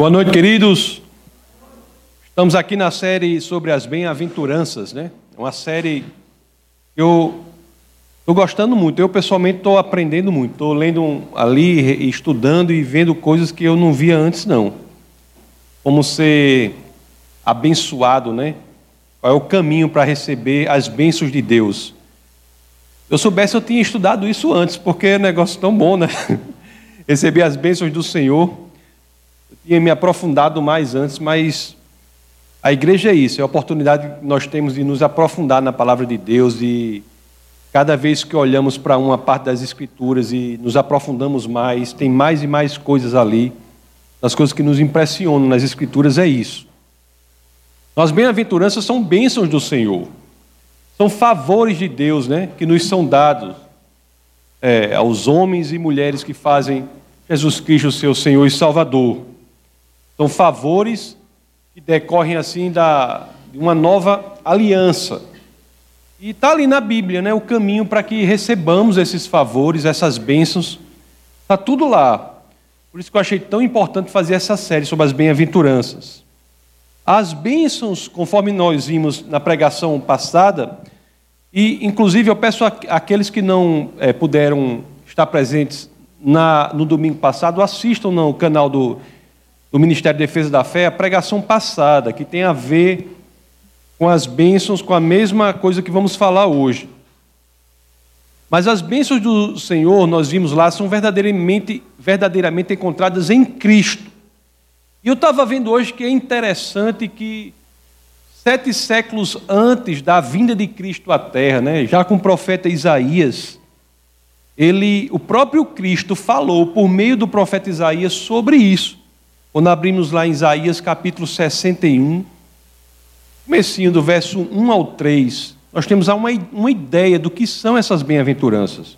Boa noite, queridos. Estamos aqui na série sobre as bem-aventuranças, né? É uma série que eu estou gostando muito. Eu, pessoalmente, estou aprendendo muito. Estou lendo ali, estudando e vendo coisas que eu não via antes, não. Como ser abençoado, né? Qual é o caminho para receber as bênçãos de Deus? Eu soubesse, eu tinha estudado isso antes, porque é um negócio tão bom, né? Receber as bênçãos do Senhor tinha me aprofundado mais antes, mas a igreja é isso, é a oportunidade que nós temos de nos aprofundar na palavra de Deus e cada vez que olhamos para uma parte das escrituras e nos aprofundamos mais, tem mais e mais coisas ali. As coisas que nos impressionam nas escrituras é isso. As bem-aventuranças são bênçãos do Senhor. São favores de Deus, né, que nos são dados é, aos homens e mulheres que fazem Jesus Cristo seu Senhor e Salvador. São favores que decorrem assim da, de uma nova aliança. E está ali na Bíblia, né, o caminho para que recebamos esses favores, essas bênçãos. Está tudo lá. Por isso que eu achei tão importante fazer essa série sobre as bem-aventuranças. As bênçãos, conforme nós vimos na pregação passada, e inclusive eu peço àqueles que não é, puderam estar presentes na, no domingo passado, assistam no canal do do Ministério de Defesa da Fé a pregação passada, que tem a ver com as bênçãos, com a mesma coisa que vamos falar hoje. Mas as bênçãos do Senhor, nós vimos lá, são verdadeiramente, verdadeiramente encontradas em Cristo. E eu estava vendo hoje que é interessante que sete séculos antes da vinda de Cristo à Terra, né, já com o profeta Isaías, ele, o próprio Cristo falou por meio do profeta Isaías sobre isso. Quando abrimos lá em Isaías capítulo 61, comecinho do verso 1 ao 3, nós temos uma, ideia do que são essas bem-aventuranças.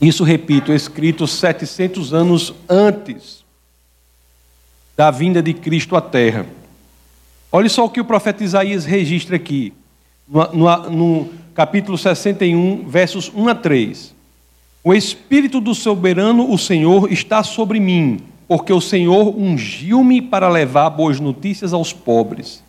Isso, repito, escrito 700 anos antes da vinda de Cristo à Terra. Olha só o que o profeta Isaías registra aqui, no, no, no capítulo 61, versos 1 a 3. O Espírito do soberano, o Senhor, está sobre mim porque o Senhor ungiu-me para levar boas notícias aos pobres.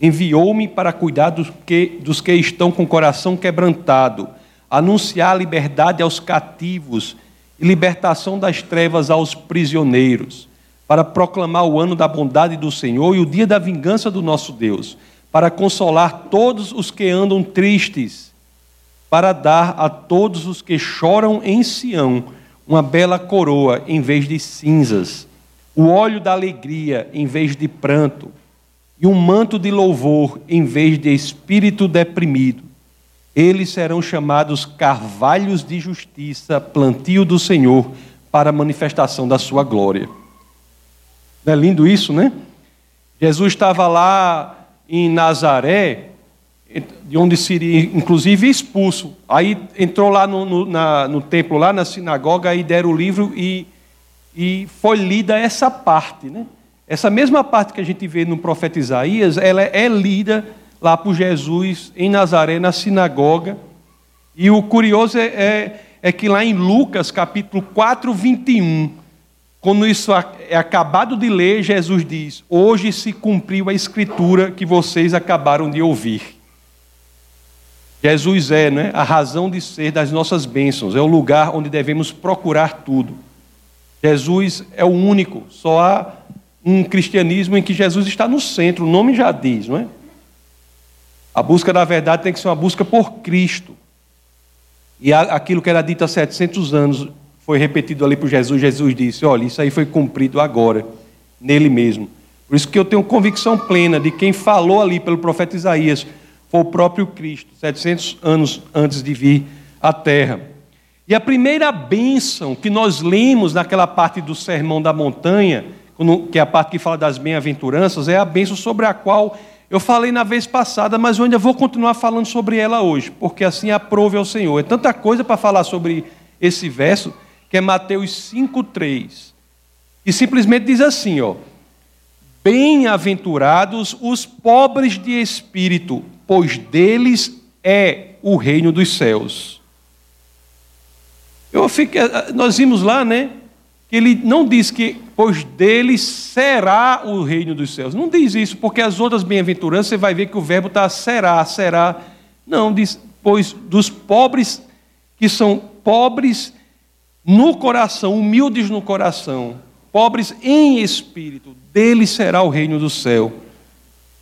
Enviou-me para cuidar dos que, dos que estão com o coração quebrantado, anunciar liberdade aos cativos e libertação das trevas aos prisioneiros, para proclamar o ano da bondade do Senhor e o dia da vingança do nosso Deus, para consolar todos os que andam tristes, para dar a todos os que choram em Sião uma bela coroa em vez de cinzas, o óleo da alegria em vez de pranto, e um manto de louvor em vez de espírito deprimido. Eles serão chamados carvalhos de justiça, plantio do Senhor, para a manifestação da sua glória. Não é lindo isso, né? Jesus estava lá em Nazaré, de onde seria inclusive expulso. Aí entrou lá no, no, na, no templo, lá na sinagoga, e deram o livro e, e foi lida essa parte. Né? Essa mesma parte que a gente vê no profeta Isaías, ela é lida lá por Jesus em Nazaré, na sinagoga. E o curioso é, é, é que lá em Lucas, capítulo 4, 21, quando isso é acabado de ler, Jesus diz: Hoje se cumpriu a escritura que vocês acabaram de ouvir. Jesus é né, a razão de ser das nossas bênçãos, é o lugar onde devemos procurar tudo. Jesus é o único, só há um cristianismo em que Jesus está no centro, o nome já diz, não é? A busca da verdade tem que ser uma busca por Cristo. E aquilo que era dito há 700 anos foi repetido ali por Jesus. Jesus disse: Olha, isso aí foi cumprido agora, nele mesmo. Por isso que eu tenho convicção plena de quem falou ali pelo profeta Isaías foi o próprio Cristo, 700 anos antes de vir à terra. E a primeira bênção que nós lemos naquela parte do Sermão da Montanha, que é a parte que fala das bem-aventuranças, é a bênção sobre a qual eu falei na vez passada, mas eu ainda vou continuar falando sobre ela hoje, porque assim aprove ao Senhor. É tanta coisa para falar sobre esse verso, que é Mateus 5,3, e simplesmente diz assim: ó. Bem-aventurados os pobres de espírito, pois deles é o reino dos céus. Eu fiquei, nós vimos lá, né, que ele não diz que, pois dele será o reino dos céus. Não diz isso, porque as outras bem-aventuranças você vai ver que o verbo está será, será. Não, diz, pois dos pobres que são pobres no coração, humildes no coração, pobres em espírito, dele será o reino do céu.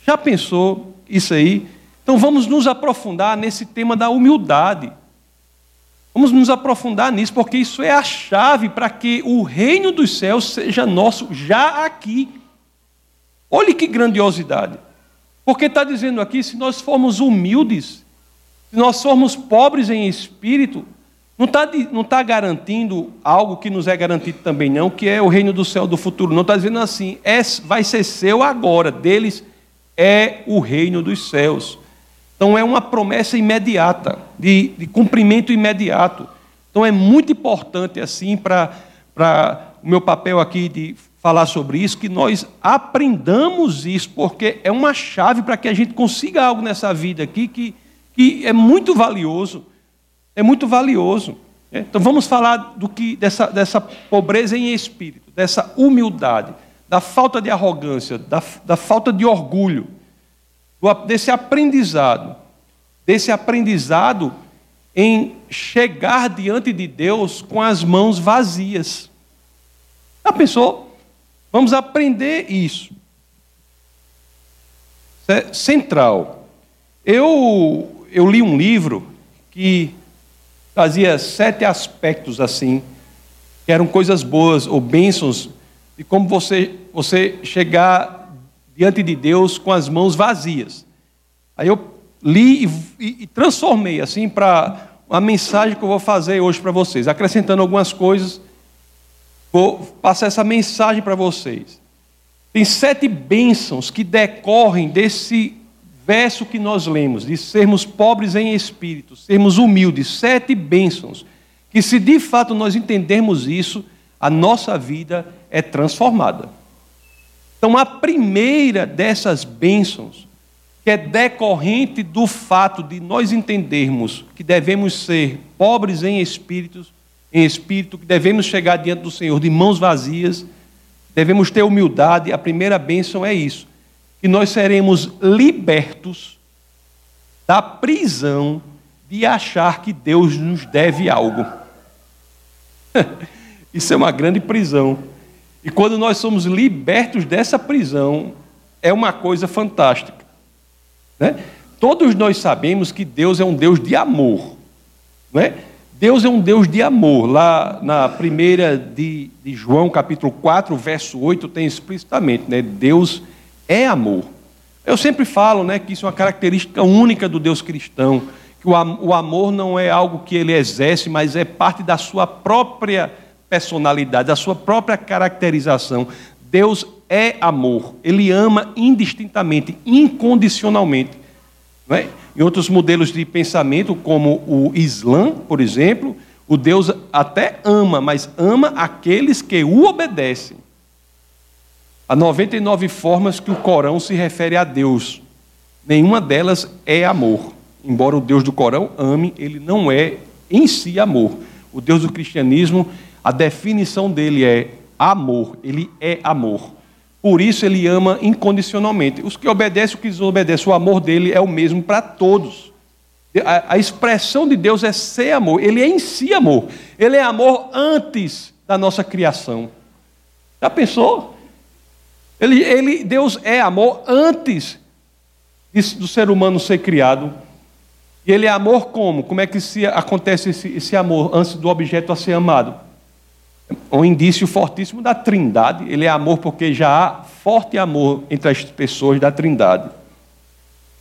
Já pensou isso aí? Então vamos nos aprofundar nesse tema da humildade. Vamos nos aprofundar nisso, porque isso é a chave para que o reino dos céus seja nosso já aqui. Olhe que grandiosidade. Porque está dizendo aqui: se nós formos humildes, se nós formos pobres em espírito, não está não tá garantindo algo que nos é garantido também, não, que é o reino do céu do futuro. Não está dizendo assim, é, vai ser seu agora, deles é o reino dos céus. Então é uma promessa imediata, de, de cumprimento imediato. Então é muito importante, assim, para o meu papel aqui de falar sobre isso, que nós aprendamos isso, porque é uma chave para que a gente consiga algo nessa vida aqui que, que é muito valioso. É muito valioso. Né? Então vamos falar do que dessa, dessa pobreza em espírito, dessa humildade, da falta de arrogância, da, da falta de orgulho desse aprendizado, desse aprendizado em chegar diante de Deus com as mãos vazias. Já pensou? Vamos aprender isso. isso é central. Eu, eu li um livro que trazia sete aspectos assim, que eram coisas boas ou bênçãos de como você, você chegar diante de Deus com as mãos vazias. Aí eu li e, e, transformei assim para uma mensagem que eu vou fazer hoje para vocês, acrescentando algumas coisas. Vou passar essa mensagem para vocês. Tem sete bênçãos que decorrem desse verso que nós lemos, de sermos pobres em espírito, sermos humildes. Sete bênçãos. Que se de fato nós entendermos isso, a nossa vida é transformada. Então, a primeira dessas bênçãos, que é decorrente do fato de nós entendermos que devemos ser pobres em espíritos, em espírito, que devemos chegar diante do Senhor de mãos vazias, devemos ter humildade. A primeira bênção é isso, que nós seremos libertos da prisão de achar que Deus nos deve algo. Isso é uma grande prisão. E quando nós somos libertos dessa prisão, é uma coisa fantástica. Né? Todos nós sabemos que Deus é um Deus de amor. Né? Deus é um Deus de amor. Lá na primeira de, de João, capítulo 4, verso 8, tem explicitamente, né? Deus é amor. Eu sempre falo né, que isso é uma característica única do Deus cristão, que o amor não é algo que ele exerce, mas é parte da sua própria personalidade, a sua própria caracterização. Deus é amor, ele ama indistintamente, incondicionalmente. Não é? Em outros modelos de pensamento, como o Islã, por exemplo, o Deus até ama, mas ama aqueles que o obedecem. Há 99 formas que o Corão se refere a Deus. Nenhuma delas é amor. Embora o Deus do Corão ame, ele não é em si amor. O Deus do cristianismo a definição dele é amor, ele é amor. Por isso ele ama incondicionalmente. Os que obedecem, os que desobedecem, o amor dele é o mesmo para todos. A, a, expressão de Deus é ser amor, ele é em si amor. Ele é amor antes da nossa criação. Já pensou? Ele, ele, Deus é amor antes do ser humano ser criado. E ele é amor como? Como é que se, acontece esse, esse amor antes do objeto a ser amado? Um indício fortíssimo da trindade. Ele é amor porque já há forte amor entre as pessoas da trindade.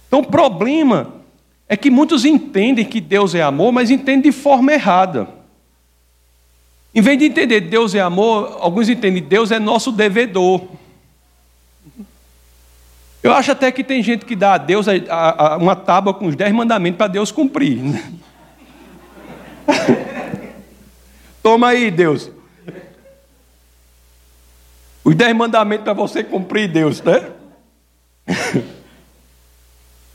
Então o problema é que muitos entendem que Deus é amor, mas entendem de forma errada. Em vez de entender Deus é amor, alguns entendem Deus é nosso devedor. Eu acho até que tem gente que dá a Deus uma tábua com os dez mandamentos para Deus cumprir. Toma aí, Deus. Os dez mandamentos para você cumprir, Deus, né?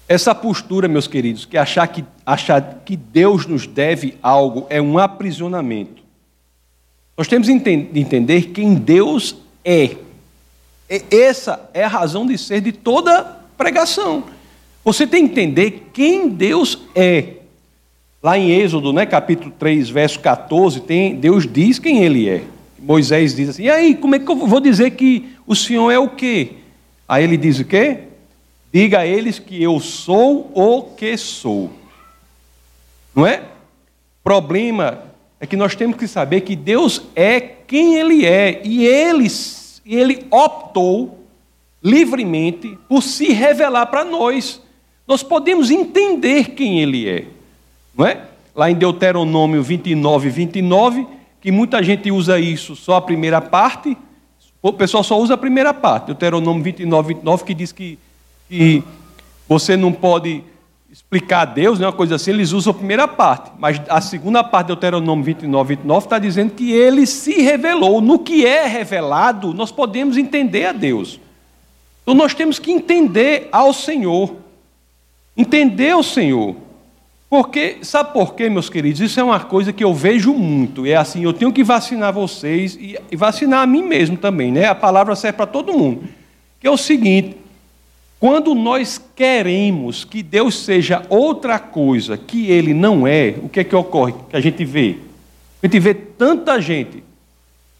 Essa postura, meus queridos, que achar que, achar que Deus nos deve algo é um aprisionamento. Nós temos que entender quem Deus é. Essa é a razão de ser de toda pregação. Você tem que entender quem Deus é. Lá em Êxodo, né, capítulo 3, verso 14, tem, Deus diz quem ele é. Moisés diz assim: "E aí, como é que eu vou dizer que o Senhor é o quê?" Aí ele diz o quê? Diga a eles que eu sou o que sou. Não é? Problema é que nós temos que saber que Deus é quem Ele é e Ele, ele optou livremente por se revelar para nós. Nós podemos entender quem Ele é, não é? Lá em Deuteronômio 29, 29, que muita gente usa isso só a primeira parte, o pessoal só usa a primeira parte, Deuteronômio 29, 29, que diz que, que você não pode explicar a Deus, né, uma coisa assim, eles usam a primeira parte, mas a segunda parte do Deuteronômio 29, 29 está dizendo que ele se revelou. No que é revelado, nós podemos entender a Deus. Então nós temos que entender ao Senhor. Entender o Senhor. Porque, sabe por quê, meus queridos? Isso é uma coisa que eu vejo muito. É assim, eu tenho que vacinar vocês e, e vacinar a mim mesmo também, né? A palavra serve para todo mundo. Que é o seguinte: quando nós queremos que Deus seja outra coisa que Ele não é, o que é que ocorre? Que a gente vê. A gente vê tanta gente.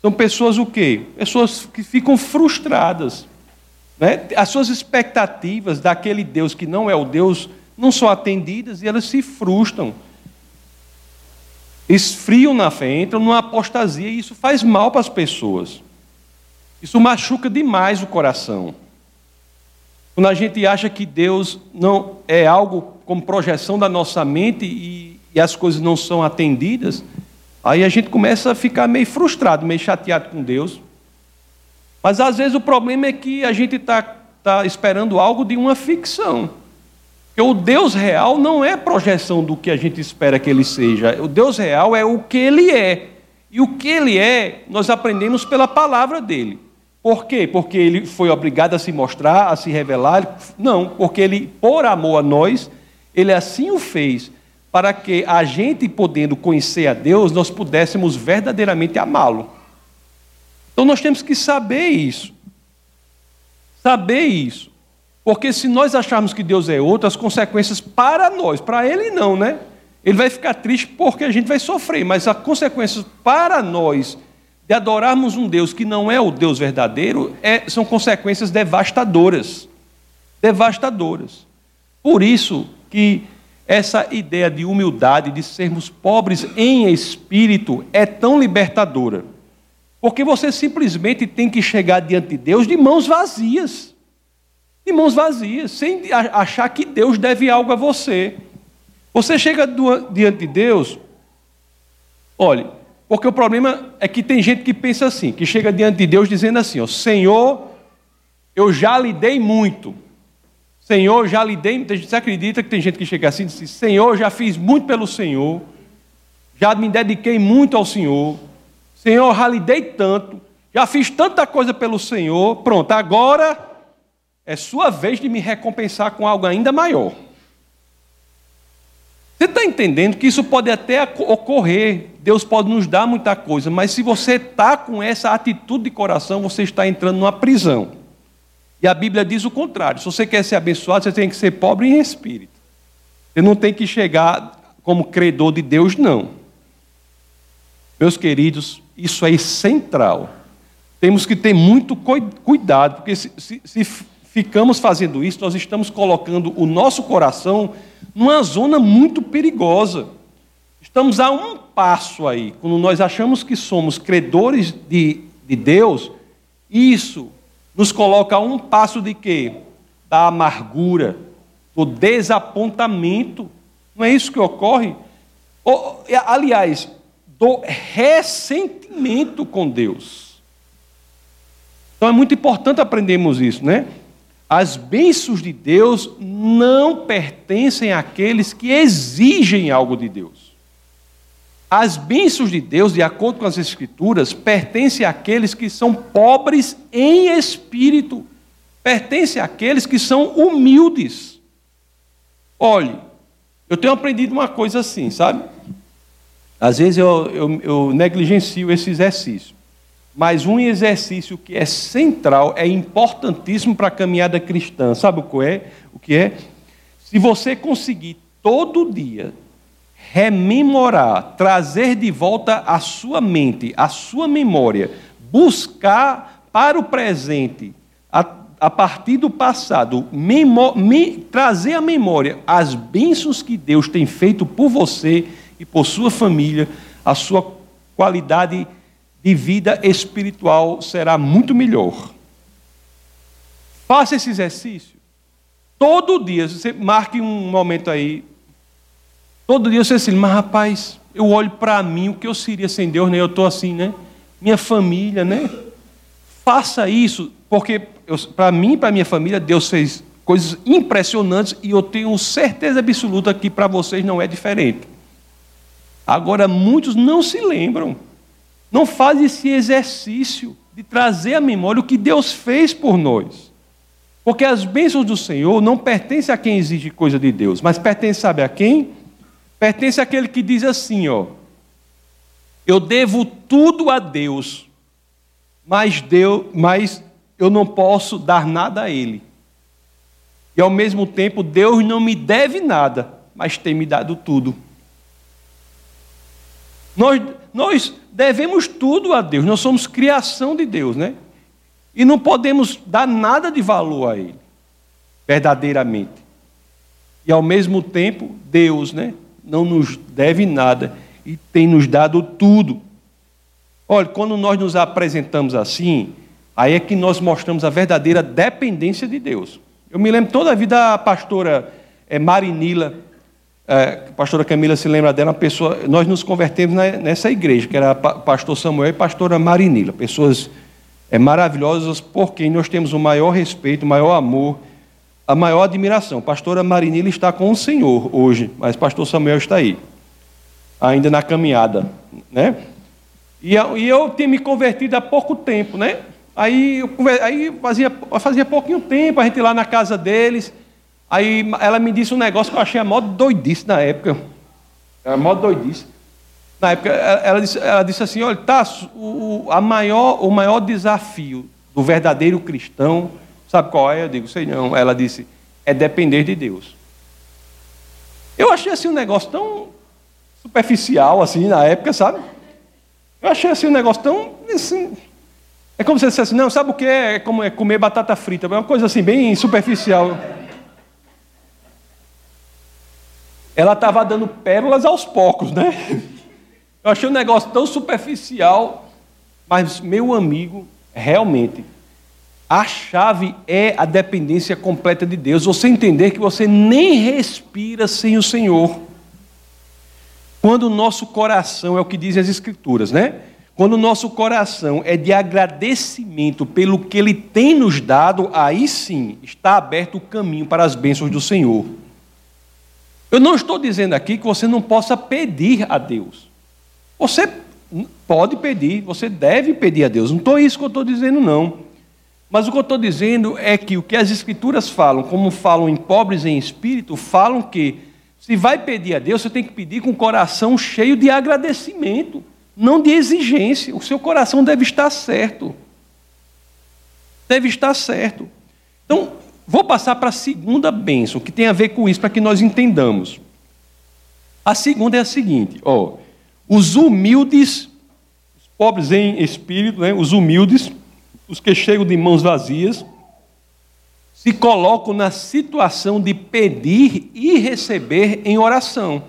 São pessoas o quê? Pessoas que ficam frustradas. Né? As suas expectativas daquele Deus que não é o Deus não são atendidas e elas se frustram. Esfriam na fé, entram numa apostasia e isso faz mal para as pessoas. Isso machuca demais o coração. Quando a gente acha que Deus não é algo como projeção da nossa mente e, e as coisas não são atendidas, aí a gente começa a ficar meio frustrado, meio chateado com Deus. Mas às vezes o problema é que a gente está tá esperando algo de uma ficção. Porque o Deus real não é projeção do que a gente espera que ele seja. O Deus real é o que ele é. E o que ele é, nós aprendemos pela palavra dele. Por quê? Porque ele foi obrigado a se mostrar, a se revelar? Não, porque ele, por amor a nós, ele assim o fez, para que a gente, podendo conhecer a Deus, nós pudéssemos verdadeiramente amá-lo. Então nós temos que saber isso. Saber isso. Porque se nós acharmos que Deus é outro, as consequências para nós, para ele não, né? Ele vai ficar triste porque a gente vai sofrer, mas as consequências para nós de adorarmos um Deus que não é o Deus verdadeiro é, são consequências devastadoras. Devastadoras. Por isso que essa ideia de humildade, de sermos pobres em espírito, é tão libertadora. Porque você simplesmente tem que chegar diante de Deus de mãos vazias. De mãos vazias, sem achar que Deus deve algo a você. Você chega diante de Deus, olhe, porque o problema é que tem gente que pensa assim, que chega diante de Deus dizendo assim: ó, Senhor, eu já lhe dei muito. Senhor, já lhe dei. Você acredita que tem gente que chega assim e diz: assim, Senhor, já fiz muito pelo Senhor, já me dediquei muito ao Senhor. Senhor, já lhe dei tanto, já fiz tanta coisa pelo Senhor. Pronto, agora é sua vez de me recompensar com algo ainda maior. Você está entendendo que isso pode até ocorrer, Deus pode nos dar muita coisa, mas se você está com essa atitude de coração, você está entrando numa prisão. E a Bíblia diz o contrário: se você quer ser abençoado, você tem que ser pobre em espírito. Você não tem que chegar como credor de Deus, não. Meus queridos, isso é central. Temos que ter muito cuidado, porque se, se, se ficamos fazendo isso, nós estamos colocando o nosso coração numa zona muito perigosa. Estamos a um passo aí, quando nós achamos que somos credores de, de Deus, isso nos coloca a um passo de quê? Da amargura, do desapontamento. Não é isso que ocorre? Aliás, do ressentimento com Deus. Então é muito importante aprendermos isso, né? As bênçãos de Deus não pertencem àqueles que exigem algo de Deus. As bênçãos de Deus, de acordo com as Escrituras, pertencem àqueles que são pobres em espírito, pertencem àqueles que são humildes. Olhe, eu tenho aprendido uma coisa assim, sabe? Às vezes eu, eu, eu negligencio esse exercício. Mas um exercício que é central, é importantíssimo para a caminhada cristã. Sabe o que é? O que é? Se você conseguir todo dia rememorar, trazer de volta a sua mente, a sua memória, buscar para o presente, a, a partir do passado, me, trazer à memória as bênçãos que Deus tem feito por você e por sua família, a sua qualidade de vida espiritual será muito melhor. Faça esse exercício. Todo dia, você marque um momento aí, Todo dia você assim, mas rapaz, eu olho para mim, o que eu seria sem Deus, né? Eu estou assim, né? Minha família, né? Faça isso, porque para mim e para minha família, Deus fez coisas impressionantes e eu tenho certeza absoluta que para vocês não é diferente. Agora, muitos não se lembram, não fazem esse exercício de trazer à memória o que Deus fez por nós. Porque as bênçãos do Senhor não pertencem a quem exige coisa de Deus, mas pertencem, sabe a quem? pertence àquele que diz assim, ó: Eu devo tudo a Deus, mas Deus, mas eu não posso dar nada a ele. E ao mesmo tempo, Deus não me deve nada, mas tem me dado tudo. Nós, nós devemos tudo a Deus, nós somos criação de Deus, né? E não podemos dar nada de valor a Ele, verdadeiramente. E ao mesmo tempo, Deus, né? não nos deve nada e tem nos dado tudo. Olha, quando nós nos apresentamos assim, aí é que nós mostramos a verdadeira dependência de Deus. Eu me lembro toda a vida a pastora é, Marinila, a pastora Camila se lembra dela, pessoa, nós nos convertemos nessa igreja, que era pastor Samuel e pastora Marinila, pessoas é, maravilhosas por quem nós temos o maior respeito, o maior amor a maior admiração. Pastora Marinila está com o Senhor hoje, mas pastor Samuel está aí, ainda na caminhada, né? E, e eu tinha me convertido há pouco tempo, né? Aí, eu, aí fazia, fazia pouquinho tempo, a gente lá na casa deles, aí ela me disse um negócio que eu achei a mó doidice na época. Era mó doidice. Na época, ela disse, ela disse assim, olha, tá, o, a maior, o maior desafio do verdadeiro cristão Sabe qual é? Eu digo, sei não. Ela disse, é depender de Deus. Eu achei assim um negócio tão superficial, assim, na época, sabe? Eu achei assim um negócio tão. Assim, é como se você dissesse, não, sabe o que é? É como é comer batata frita. É uma coisa assim, bem superficial. Ela estava dando pérolas aos poucos, né? Eu achei um negócio tão superficial, mas, meu amigo, realmente, a chave é a dependência completa de Deus. Você entender que você nem respira sem o Senhor. Quando o nosso coração, é o que dizem as Escrituras, né? Quando o nosso coração é de agradecimento pelo que Ele tem nos dado, aí sim está aberto o caminho para as bênçãos do Senhor. Eu não estou dizendo aqui que você não possa pedir a Deus. Você pode pedir, você deve pedir a Deus. Não estou isso que eu estou dizendo, não. Mas o que eu estou dizendo é que o que as Escrituras falam, como falam em pobres em espírito, falam que se vai pedir a Deus, você tem que pedir com o coração cheio de agradecimento, não de exigência. O seu coração deve estar certo. Deve estar certo. Então, vou passar para a segunda bênção, que tem a ver com isso, para que nós entendamos. A segunda é a seguinte: ó, os humildes, os pobres em espírito, né, os humildes, os que chegam de mãos vazias, se colocam na situação de pedir e receber em oração.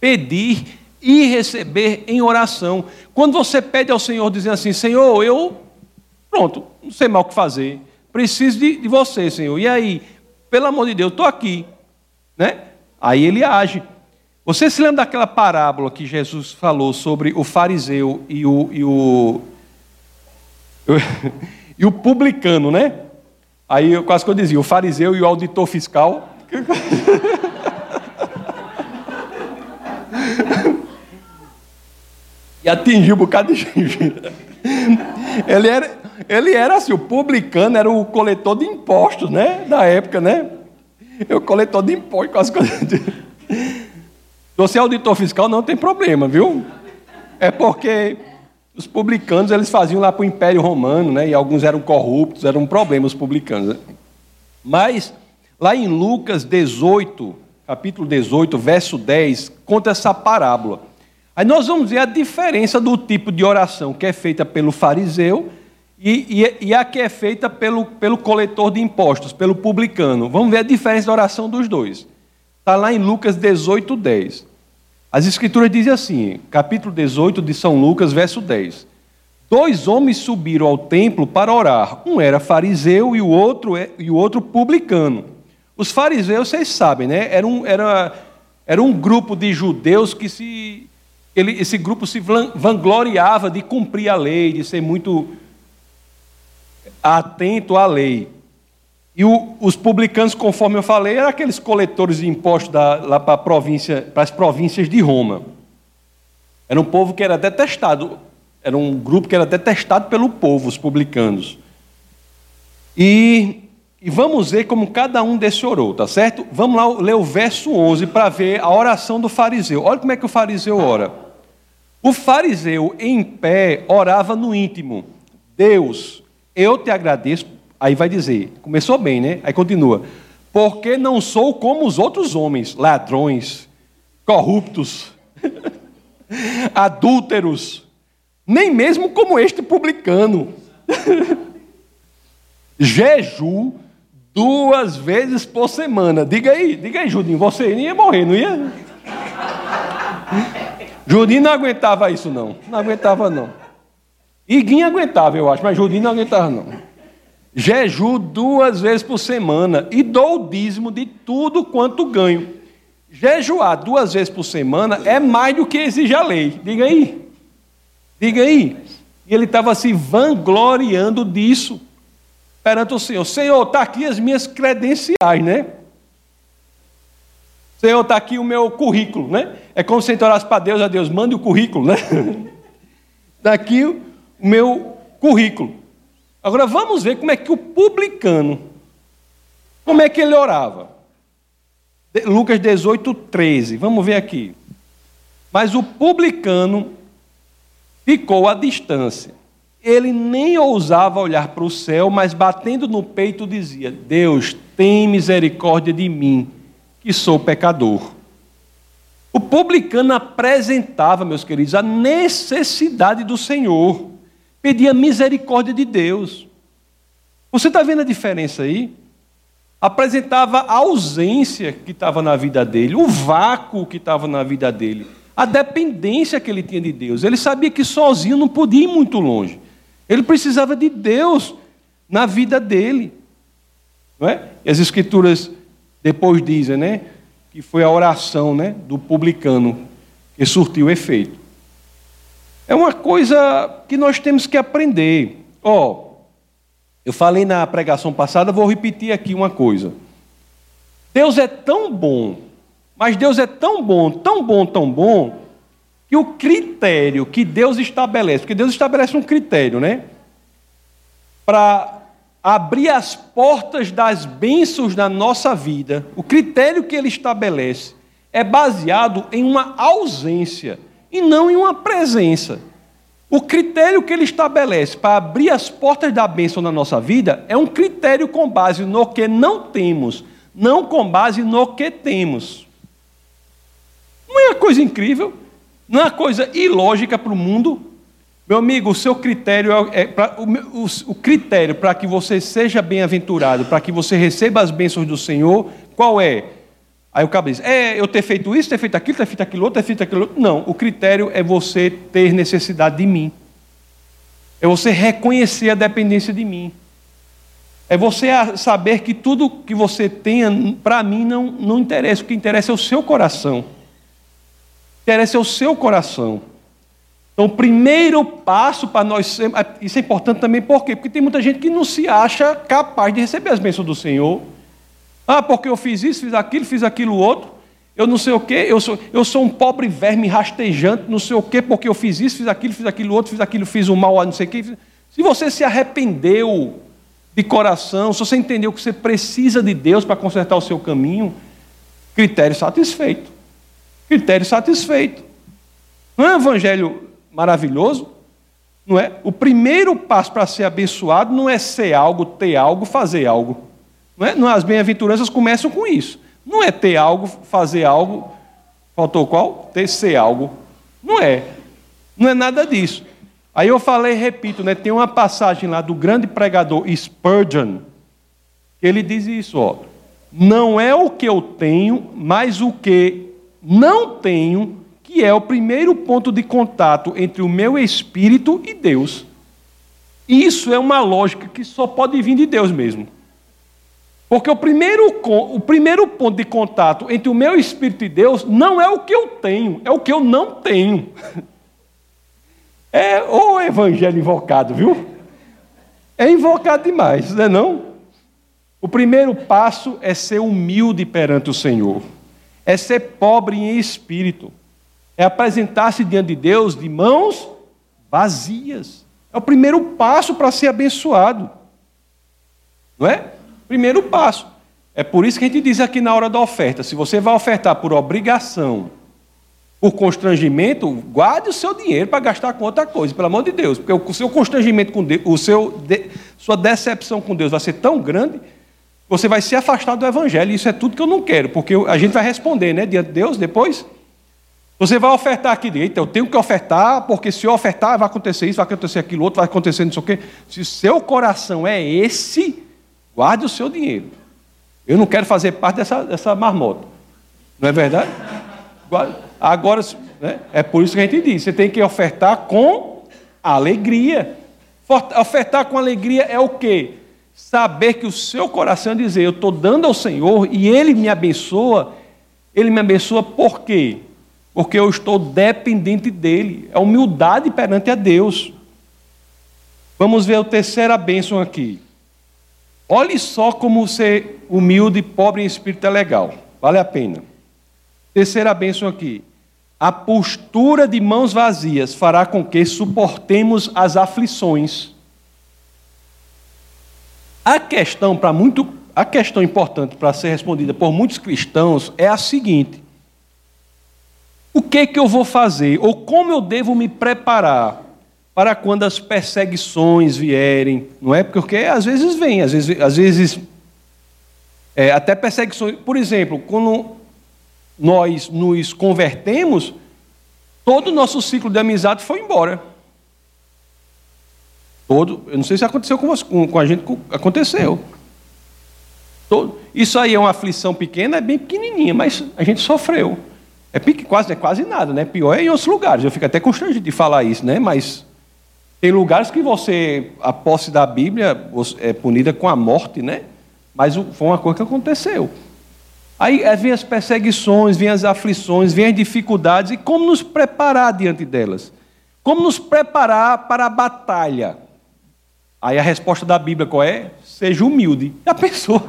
Pedir e receber em oração. Quando você pede ao Senhor dizendo assim: Senhor, eu, pronto, não sei mal o que fazer, preciso de, de você, Senhor. E aí, pelo amor de Deus, estou aqui. Né? Aí ele age. Você se lembra daquela parábola que Jesus falou sobre o fariseu e o, e o e o publicano, né? Aí eu quase que eu dizia, o fariseu e o auditor fiscal. e atingiu um bocado de gente. Ele era, ele era assim, o publicano era o coletor de impostos, né? Da época, né? O coletor de impostos, quase que eu você é auditor fiscal, não tem problema, viu? É porque os publicanos eles faziam lá para o Império Romano, né? E alguns eram corruptos, eram um problema os publicanos. Né? Mas lá em Lucas 18, capítulo 18, verso 10, conta essa parábola. Aí nós vamos ver a diferença do tipo de oração que é feita pelo fariseu e, e, e, a que é feita pelo, pelo coletor de impostos, pelo publicano. Vamos ver a diferença da oração dos dois. Está lá em Lucas 18, 10. As escrituras dizem assim, capítulo 18 de São Lucas, verso 10. Dois homens subiram ao templo para orar. Um era fariseu e o outro, é, e o outro publicano. Os fariseus, vocês sabem, né? Era um, era, era um grupo de judeus que se. Ele, esse grupo se vangloriava de cumprir a lei, de ser muito atento à lei. E o, os publicanos, conforme eu falei, eram aqueles coletores de impostos da, lá para, província, as províncias de Roma. Era um povo que era detestado, era um grupo que era detestado pelo povo, os publicanos. E, e vamos ver como cada um desse orou, tá certo? Vamos lá ler o verso 11 para ver a oração do fariseu. Olha como é que o fariseu ora. O fariseu em pé orava no íntimo: Deus, eu te agradeço. Aí vai dizer, começou bem, né? Aí continua. Porque não sou como os outros homens, ladrões, corruptos, adúlteros, nem mesmo como este publicano. Jeju duas vezes por semana. Diga aí, diga aí, Judinho, você ia morrer, não ia? Judinho não aguentava isso, não. Não aguentava, não. Iguinho aguentava, eu acho, mas Judinho não aguentava, não. Jeju duas vezes por semana e dou o dízimo de tudo quanto ganho. Jejuar duas vezes por semana é mais do que exige a lei. Diga aí. Diga aí. E ele estava se vangloriando disso perante o Senhor. Senhor, está aqui as minhas credenciais, né? Senhor, está aqui o meu currículo, né? É como se você orasse para Deus, a Deus, mande o currículo, né? Está aqui o meu currículo. Agora vamos ver como é que o publicano, como é que ele orava. Lucas 18, 13. Vamos ver aqui. Mas o publicano ficou à distância. Ele nem ousava olhar para o céu, mas batendo no peito dizia: Deus, tem misericórdia de mim, que sou pecador. O publicano apresentava, meus queridos, a necessidade do Senhor pedia misericórdia de Deus. Você está vendo a diferença aí? Apresentava a ausência que estava na vida dele, o vácuo que estava na vida dele, a dependência que ele tinha de Deus. Ele sabia que sozinho não podia ir muito longe. Ele precisava de Deus na vida dele. Não é? E as escrituras depois dizem, né, que foi a oração, né, do publicano que surtiu efeito. É uma coisa que nós temos que aprender. Ó, oh, eu falei na pregação passada, vou repetir aqui uma coisa. Deus é tão bom, mas Deus é tão bom, tão bom, tão bom, que o critério que Deus estabelece, porque Deus estabelece um critério, né? Para abrir as portas das bênçãos na nossa vida, o critério que ele estabelece é baseado em uma ausência e não em uma presença. O critério que ele estabelece para abrir as portas da bênção na nossa vida é um critério com base no que não temos, não com base no que temos. Não é uma coisa incrível? Não é uma coisa ilógica para o mundo? Meu amigo, o seu critério é, é pra, o, o, o critério para que você seja bem-aventurado, para que você receba as bênçãos do Senhor, qual é? Aí o cabo diz: é eu ter feito isso, ter feito aquilo, ter feito aquilo outro, ter feito aquilo outro. Não, o critério é você ter necessidade de mim. É você reconhecer a dependência de mim. É você saber que tudo que você tenha, para mim, não, não interessa. O que interessa é o seu coração. Interessa é o seu coração. Então, o primeiro passo para nós. Isso é importante também, por quê? Porque tem muita gente que não se acha capaz de receber as bênçãos do Senhor. Ah, porque eu fiz isso, fiz aquilo, fiz aquilo outro. Eu não sei o quê, eu sou, eu sou um pobre verme rastejante, não sei o quê, porque eu fiz isso, fiz aquilo, fiz aquilo outro, fiz aquilo, fiz o mal não sei o quê. Se você se arrependeu de coração, se você entendeu que você precisa de Deus para consertar o seu caminho, critério satisfeito. Critério satisfeito. Não é um evangelho maravilhoso? Não é? O primeiro passo para ser abençoado não é ser algo, ter algo, fazer algo. Não é? As bem-aventuranças começam com isso. Não é ter algo, fazer algo, faltou qual? Ter ser algo. Não é. Não é nada disso. Aí eu falei, repito, né? Tem uma passagem lá do grande pregador Spurgeon, que ele diz isso, ó. Não é o que eu tenho, mas o que não tenho que é o primeiro ponto de contato entre o meu espírito e Deus. Isso é uma lógica que só pode vir de Deus mesmo. Porque o primeiro, o primeiro ponto de contato entre o meu espírito e Deus não é o que eu tenho, é o que eu não tenho. É o evangelho invocado, viu? É invocado demais, não é não? O primeiro passo é ser humilde perante o Senhor. É ser pobre em espírito é apresentar-se diante de Deus de mãos vazias. É o primeiro passo para ser abençoado. Não é? Primeiro passo. É por isso que a gente diz aqui na hora da oferta: se você vai ofertar por obrigação, por constrangimento, guarde o seu dinheiro para gastar com outra coisa, pelo amor de Deus. Porque o seu constrangimento com Deus, o seu, sua decepção com Deus vai ser tão grande, você vai se afastar do Evangelho. Isso é tudo que eu não quero, porque a gente vai responder né, diante de Deus depois. Você vai ofertar aqui direito, eu tenho que ofertar, porque se eu ofertar, vai acontecer isso, vai acontecer aquilo outro, vai acontecer não sei o quê. Se o seu coração é esse, guarde o seu dinheiro. Eu não quero fazer parte dessa, dessa marmota. Não é verdade? Agora, né, é por isso que a gente diz: você tem que ofertar com alegria. Ofertar com alegria é o quê? Saber que o seu coração dizer, eu estou dando ao Senhor e Ele me abençoa. Ele me abençoa por quê? porque eu estou dependente dele. É humildade perante a Deus. Vamos ver a terceira bênção aqui. Olhe só como ser humilde, pobre em espírito é legal. Vale a pena. Terceira bênção aqui. A postura de mãos vazias fará com que suportemos as aflições. A questão para muito, a questão importante para ser respondida por muitos cristãos é a seguinte: o que que eu vou fazer? Ou como eu devo me preparar para quando as perseguições vierem? Não é? Porque às vezes vem, às vezes, às vezes é, até perseguições. Por exemplo, quando nós nos convertemos, todo o nosso ciclo de amizade foi embora. Todo, eu não sei se aconteceu com, você, com a gente, aconteceu. Todo, isso aí é uma aflição pequena, é bem pequenininha, mas a gente sofreu. É quase, é quase nada, né? Pior é em outros lugares. Eu fico até constrangido de falar isso, né? Mas tem lugares que você, a posse da Bíblia é punida com a morte, né? Mas foi uma coisa que aconteceu. Aí vem as perseguições, vem as aflições, vem as dificuldades, e como nos preparar diante delas? Como nos preparar para a batalha? Aí a resposta da Bíblia qual é? Seja humilde. Já pensou?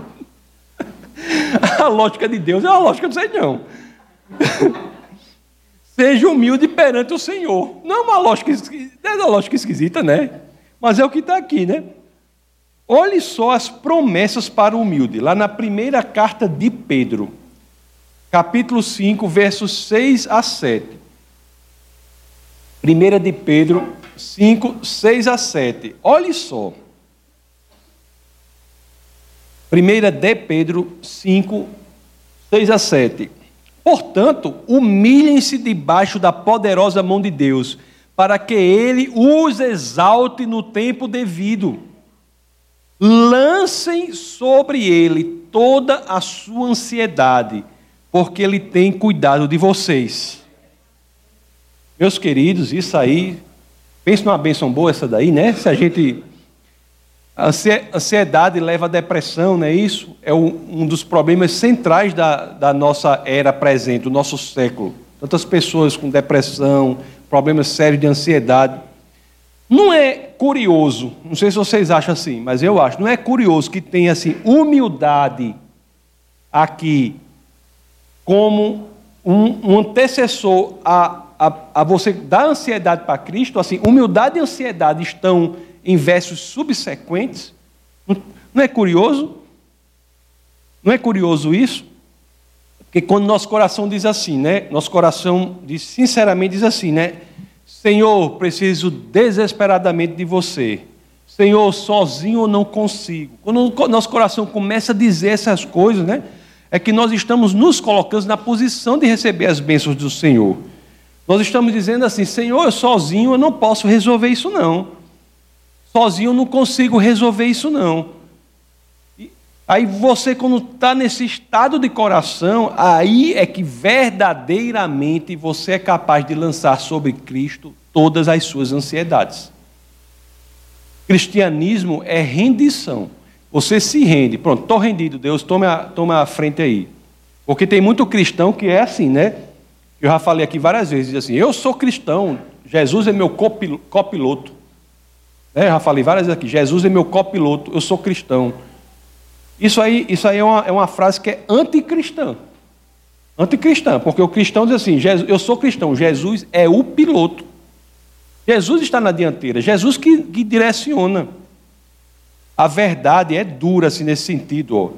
A lógica de Deus é uma lógica do Senhor. Seja humilde perante o Senhor. Não é uma lógica, é uma lógica esquisita, né? Mas é o que está aqui, né? Olhe só as promessas para o humilde, lá na primeira carta de Pedro, capítulo 5, versos 6 a 7. Primeira de Pedro 5, 6 a 7. Olhe só. Primeira de Pedro 5, 6 a 7. Portanto, humilhem-se debaixo da poderosa mão de Deus, para que ele os exalte no tempo devido. Lancem sobre ele toda a sua ansiedade, porque ele tem cuidado de vocês. Meus queridos, isso aí, pensa numa bênção boa essa daí, né? Se a gente a ansiedade leva à depressão, não é isso? É um dos problemas centrais da, da nossa era presente, do nosso século. Tantas pessoas com depressão, problemas sérios de ansiedade. Não é curioso, não sei se vocês acham assim, mas eu acho, não é curioso que tenha assim humildade aqui como um, um antecessor a, a, a você dar ansiedade para Cristo, assim, humildade e ansiedade estão em versos subsequentes. Não é curioso? Não é curioso isso? Porque quando nosso coração diz assim, né? Nosso coração diz, sinceramente diz assim, né? Senhor, preciso desesperadamente de você. Senhor, sozinho eu não consigo. Quando nosso coração começa a dizer essas coisas, né? É que nós estamos nos colocando na posição de receber as bênçãos do Senhor. Nós estamos dizendo assim, Senhor, eu sozinho eu não posso resolver isso não. Sozinho eu não consigo resolver isso não. Aí você, quando está nesse estado de coração, aí é que verdadeiramente você é capaz de lançar sobre Cristo todas as suas ansiedades. Cristianismo é rendição. Você se rende. Pronto, estou rendido, Deus, tome a, a frente aí. Porque tem muito cristão que é assim, né? Eu já falei aqui várias vezes, assim, eu sou cristão, Jesus é meu copiloto. É, eu já falei várias vezes aqui, Jesus é meu copiloto, eu sou cristão. Isso aí, isso aí é, uma, é uma frase que é anticristã. Anticristã, porque o cristão diz assim: eu sou cristão, Jesus é o piloto. Jesus está na dianteira, Jesus que, que direciona. A verdade é dura assim, nesse sentido, ó,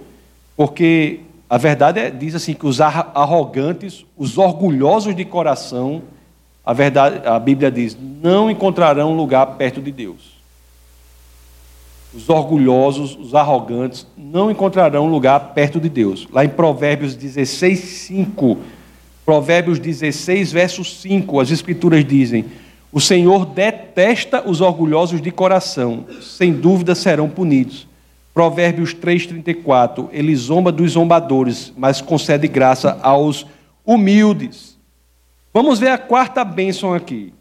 porque a verdade é, diz assim que os arrogantes, os orgulhosos de coração, a verdade, a Bíblia diz, não encontrarão lugar perto de Deus os orgulhosos, os arrogantes, não encontrarão lugar perto de Deus. Lá em Provérbios 16, 5. Provérbios 16, verso 5, as Escrituras dizem: O Senhor detesta os orgulhosos de coração, sem dúvida serão punidos. Provérbios 3,34: Ele zomba dos zombadores, mas concede graça aos humildes. Vamos ver a quarta bênção aqui.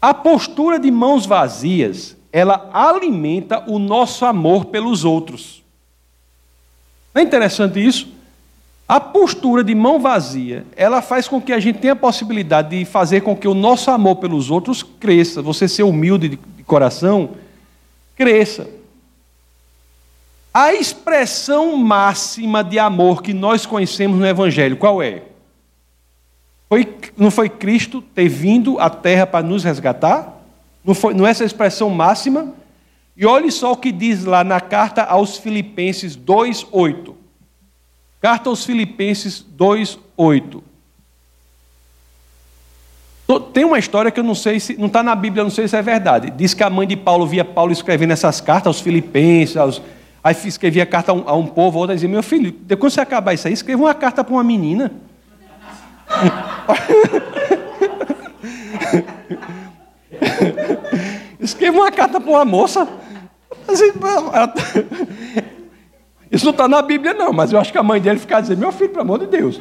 A postura de mãos vazias ela alimenta o nosso amor pelos outros. Não é interessante isso? A postura de mão vazia, ela faz com que a gente tenha a possibilidade de fazer com que o nosso amor pelos outros cresça. Você ser humilde de coração, cresça. A expressão máxima de amor que nós conhecemos no Evangelho, qual é? Foi, não foi Cristo ter vindo à terra para nos resgatar? Não, foi, não é essa expressão máxima? E olhe só o que diz lá na carta aos Filipenses 2,8. Carta aos Filipenses 2,8. Tem uma história que eu não sei se. Não está na Bíblia, não sei se é verdade. Diz que a mãe de Paulo via Paulo escrevendo essas cartas aos Filipenses, aos, aí escrevia carta a um, a um povo, outra dizia: Meu filho, depois que você acabar isso aí, escreva uma carta para uma menina. Escreva uma carta para uma moça. Isso não está na Bíblia, não, mas eu acho que a mãe dele fica dizendo: Meu filho, pelo amor de Deus.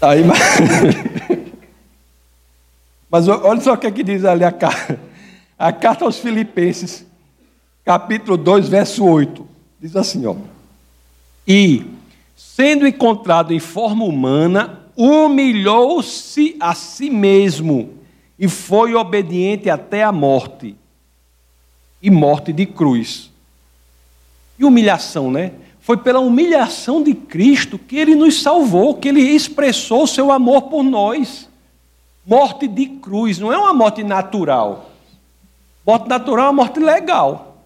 Aí, mas... mas olha só o que, é que diz ali a carta. A carta aos Filipenses, capítulo 2, verso 8. Diz assim: ó. E, sendo encontrado em forma humana, humilhou-se a si mesmo e foi obediente até a morte e morte de cruz. E humilhação, né? Foi pela humilhação de Cristo que ele nos salvou, que ele expressou seu amor por nós. Morte de cruz, não é uma morte natural. Morte natural é uma morte legal.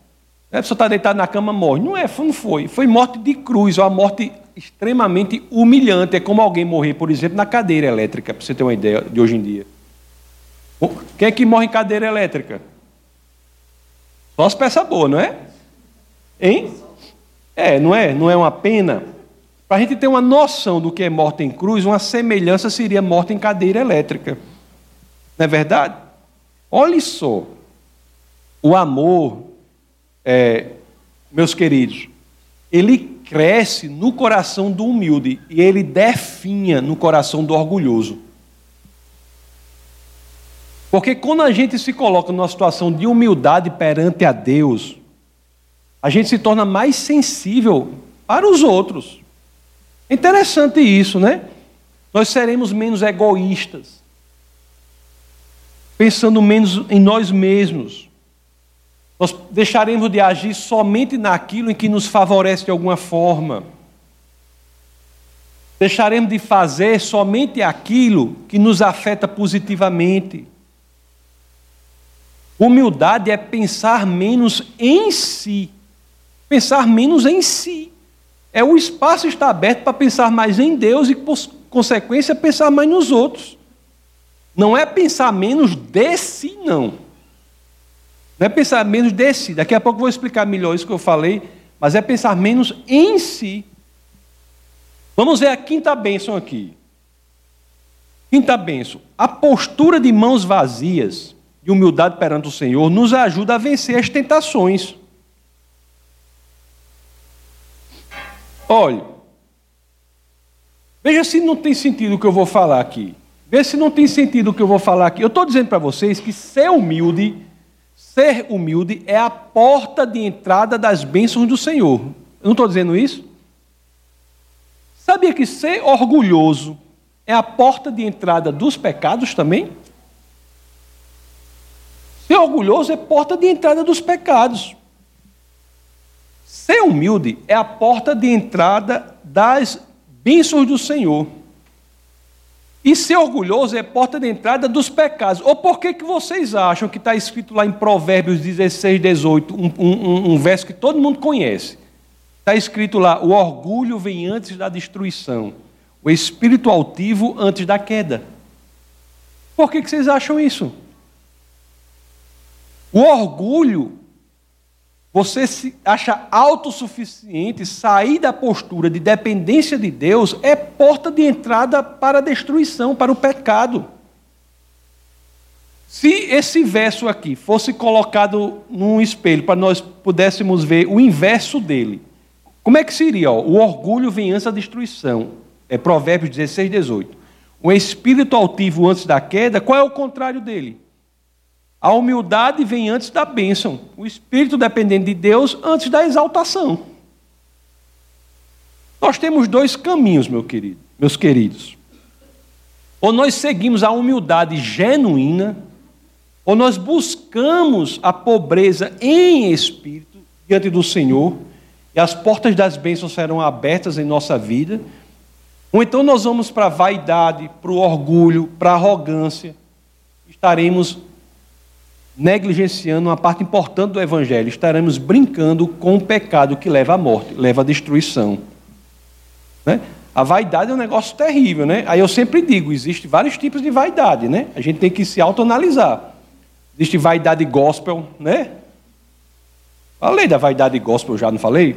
A pessoa está deitada na cama morre. Não é, não foi. Foi morte de cruz, uma morte extremamente humilhante. É como alguém morrer, por exemplo, na cadeira elétrica, para você ter uma ideia de hoje em dia. Quem é que morre em cadeira elétrica? Só as peças boas, não é? Hein? É, não é? Não é uma pena? Para a gente ter uma noção do que é morte em cruz, uma semelhança seria morte em cadeira elétrica. Não é verdade? Olhe só. O amor, é, meus queridos, ele cresce no coração do humilde e ele definha no coração do orgulhoso. Porque quando a gente se coloca numa situação de humildade perante a Deus, a gente se torna mais sensível para os outros. Interessante isso, né? Nós seremos menos egoístas, pensando menos em nós mesmos. Nós deixaremos de agir somente naquilo em que nos favorece de alguma forma. Deixaremos de fazer somente aquilo que nos afeta positivamente. Humildade é pensar menos em si, pensar menos em si. É o espaço está aberto para pensar mais em Deus e, por consequência, pensar mais nos outros. Não é pensar menos de si, não. Não é pensar menos de si. Daqui a pouco eu vou explicar melhor isso que eu falei, mas é pensar menos em si. Vamos ver a quinta bênção aqui. Quinta bênção. A postura de mãos vazias e humildade perante o Senhor nos ajuda a vencer as tentações. Olha, veja se não tem sentido o que eu vou falar aqui. Veja se não tem sentido o que eu vou falar aqui. Eu estou dizendo para vocês que ser humilde, ser humilde é a porta de entrada das bênçãos do Senhor. Eu não estou dizendo isso? Sabia que ser orgulhoso é a porta de entrada dos pecados também? Ser orgulhoso é porta de entrada dos pecados. Ser humilde é a porta de entrada das bênçãos do Senhor. E ser orgulhoso é porta de entrada dos pecados. Ou por que, que vocês acham que está escrito lá em Provérbios 16, 18, um, um, um verso que todo mundo conhece? Está escrito lá: o orgulho vem antes da destruição, o espírito altivo antes da queda. Por que, que vocês acham isso? O orgulho você se acha autossuficiente, sair da postura de dependência de Deus é porta de entrada para a destruição, para o pecado. Se esse verso aqui fosse colocado num espelho para nós pudéssemos ver o inverso dele, como é que seria? O orgulho da destruição. É Provérbios 16, 18. O espírito altivo antes da queda, qual é o contrário dele? A humildade vem antes da bênção. O espírito dependente de Deus antes da exaltação. Nós temos dois caminhos, meu querido, meus queridos. Ou nós seguimos a humildade genuína, ou nós buscamos a pobreza em espírito diante do Senhor, e as portas das bênçãos serão abertas em nossa vida. Ou então nós vamos para a vaidade, para o orgulho, para a arrogância, estaremos negligenciando uma parte importante do Evangelho, estaremos brincando com o pecado que leva à morte, leva à destruição. Né? A vaidade é um negócio terrível, né? Aí eu sempre digo, existe vários tipos de vaidade, né? A gente tem que se autoanalisar. Existe vaidade gospel, né? Falei da vaidade gospel já, não falei?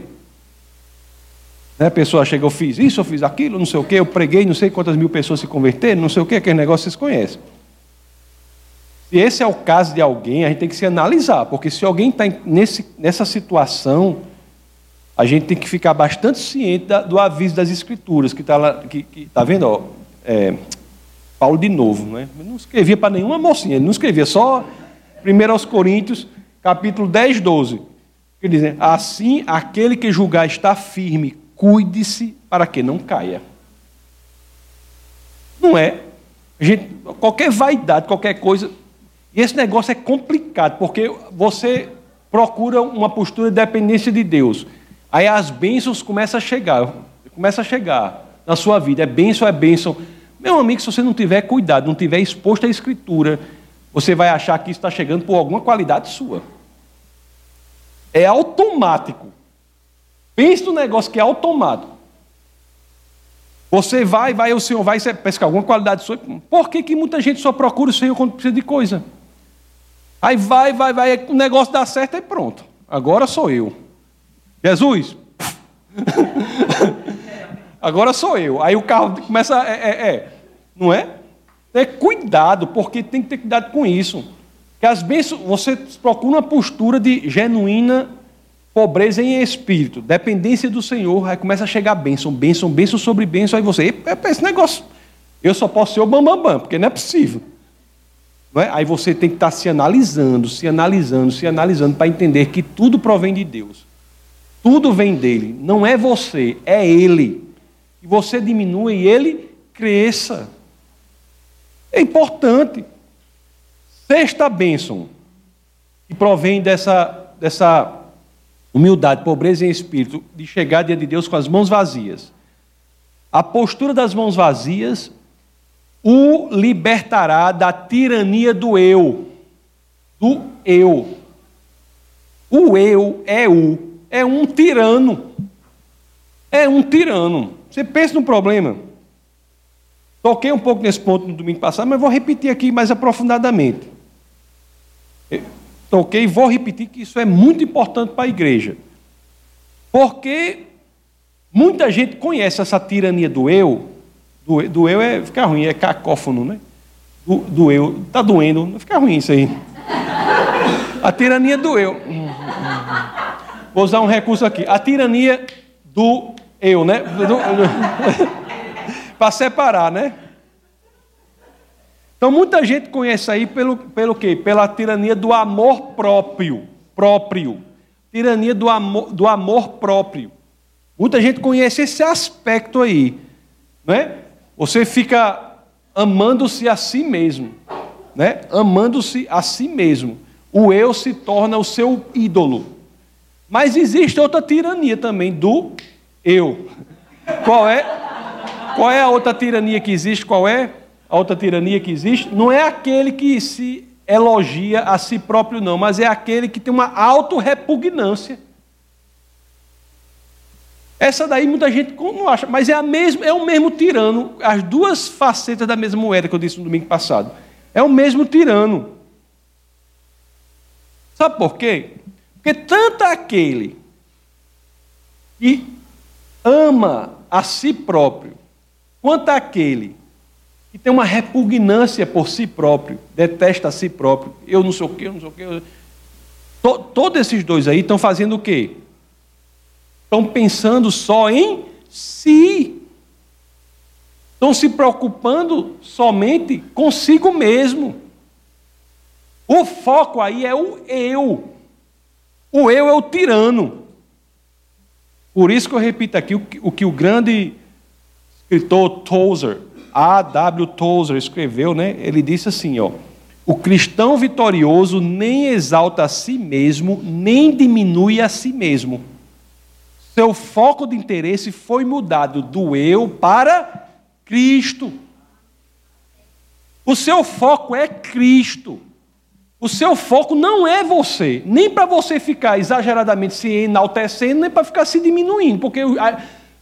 Né? A pessoa chega, eu fiz isso, eu fiz aquilo, não sei o quê, eu preguei, não sei quantas mil pessoas se converteram, não sei o quê, aquele negócio vocês conhecem. Se esse é o caso de alguém, a gente tem que se analisar, porque se alguém está nessa situação, a gente tem que ficar bastante ciente da, do aviso das Escrituras, que está lá, que está vendo, ó, é, Paulo de novo, né? Não escrevia para nenhuma mocinha, ele não escrevia só 1 aos Coríntios, capítulo 10, 12. Ele diz, assim aquele que julgar está firme, cuide-se para que não caia. Não é? Gente, qualquer vaidade, qualquer coisa, e esse negócio é complicado, porque você procura uma postura de dependência de Deus. Aí as bênçãos começam a chegar, começa a chegar na sua vida. É bênção, é bênção. Meu amigo, se você não tiver cuidado, não tiver exposto à Escritura, você vai achar que isso está chegando por alguma qualidade sua. É automático. Pense no negócio que é automático. Você vai, vai, o Senhor vai, você que alguma qualidade sua. Por que, que muita gente só procura o Senhor quando precisa de coisa? Aí vai, vai, vai, o negócio dá certo e pronto. Agora sou eu. Jesus. Agora sou eu. Aí o carro começa. É, é, é. Não é? É cuidado, porque tem que ter cuidado com isso. Que as bênçãos, você procura uma postura de genuína pobreza em espírito, dependência do Senhor, aí começa a chegar bênção, bênção, bênção sobre bênção, aí você, esse negócio, eu só posso ser o bambambam, bam, bam, porque não é possível. É? Aí você tem que estar se analisando, se analisando, se analisando para entender que tudo provém de Deus. Tudo vem dele. Não é você, é ele. E você diminua e ele cresça. É importante. Sexta bênção, que provém dessa, dessa humildade, pobreza em espírito, de chegar diante de Deus com as mãos vazias. A postura das mãos vazias o libertará da tirania do eu. Do eu. O eu é o. é um tirano. É um tirano. Você pensa no problema. Toquei um pouco nesse ponto no domingo passado, mas vou repetir aqui mais aprofundadamente. Toquei e vou repetir que isso é muito importante para a igreja. Porque muita gente conhece essa tirania do eu. Do, do eu é ficar ruim, é cacófono, né? Do, do eu. Está doendo, não fica ruim isso aí. A tirania do eu. Vou usar um recurso aqui. A tirania do eu, né? Para separar, né? Então muita gente conhece aí pelo, pelo quê? Pela tirania do amor próprio. Próprio. Tirania do amor, do amor próprio. Muita gente conhece esse aspecto aí. Né? Você fica amando-se a si mesmo. Né? Amando-se a si mesmo. O eu se torna o seu ídolo. Mas existe outra tirania também do eu. Qual é? Qual é a outra tirania que existe? Qual é a outra tirania que existe? Não é aquele que se elogia a si próprio, não, mas é aquele que tem uma autorrepugnância. Essa daí muita gente não acha, mas é, a mesma, é o mesmo tirano, as duas facetas da mesma moeda que eu disse no domingo passado. É o mesmo tirano. Sabe por quê? Porque tanto aquele que ama a si próprio, quanto aquele que tem uma repugnância por si próprio, detesta a si próprio, eu não sei o quê, eu não sei o quê. Todos esses dois aí estão fazendo o quê? Estão pensando só em si. Estão se preocupando somente consigo mesmo. O foco aí é o eu. O eu é o tirano. Por isso que eu repito aqui o que o, que o grande escritor Tozer, A.W. Tozer, escreveu, né? Ele disse assim, ó. O cristão vitorioso nem exalta a si mesmo, nem diminui a si mesmo. Seu foco de interesse foi mudado do eu para Cristo. O seu foco é Cristo. O seu foco não é você, nem para você ficar exageradamente se enaltecendo, nem para ficar se diminuindo, porque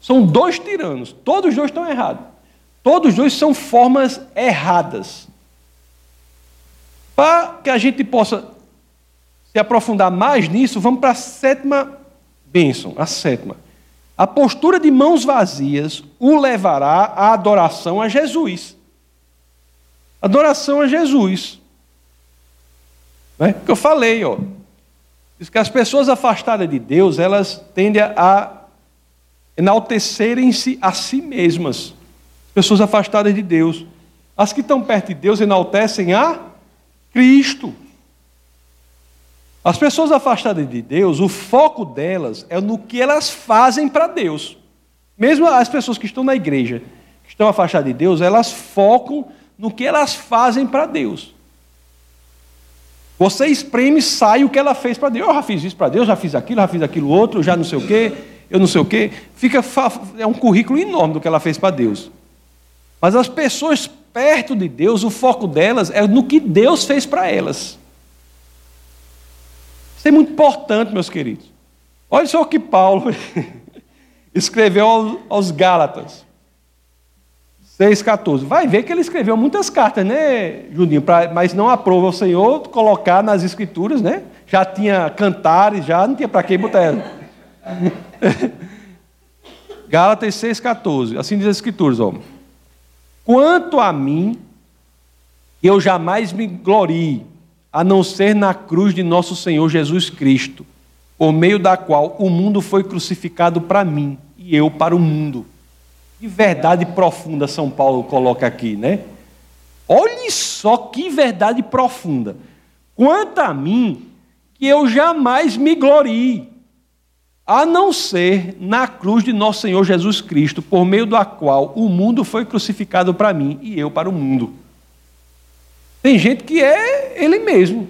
são dois tiranos, todos os dois estão errados. Todos os dois são formas erradas. Para que a gente possa se aprofundar mais nisso, vamos para a sétima bênção, a sétima. A postura de mãos vazias o levará à adoração a Jesus. Adoração a Jesus. Né? Que eu falei, ó. Diz que as pessoas afastadas de Deus, elas tendem a enaltecerem-se a si mesmas. Pessoas afastadas de Deus. As que estão perto de Deus enaltecem a Cristo. As pessoas afastadas de Deus, o foco delas é no que elas fazem para Deus. Mesmo as pessoas que estão na igreja, que estão afastadas de Deus, elas focam no que elas fazem para Deus. Você espreme, sai o que ela fez para Deus. Eu já fiz isso para Deus, já fiz aquilo, já fiz aquilo outro, já não sei o quê, eu não sei o quê. Fica, é um currículo enorme do que ela fez para Deus. Mas as pessoas perto de Deus, o foco delas é no que Deus fez para elas. Isso é muito importante, meus queridos. Olha só o que Paulo escreveu aos Gálatas. 6,14. Vai ver que ele escreveu muitas cartas, né, Juninho? Pra, mas não aprova o Senhor colocar nas escrituras, né? Já tinha cantares, já não tinha para que botar ela. Gálatas 6,14. Assim diz as escrituras, ó. Quanto a mim, eu jamais me glorie, a não ser na cruz de nosso Senhor Jesus Cristo, por meio da qual o mundo foi crucificado para mim e eu para o mundo. Que verdade profunda São Paulo coloca aqui, né? Olhe só que verdade profunda. Quanto a mim, que eu jamais me glorie, a não ser na cruz de nosso Senhor Jesus Cristo, por meio da qual o mundo foi crucificado para mim e eu para o mundo. Tem gente que é ele mesmo.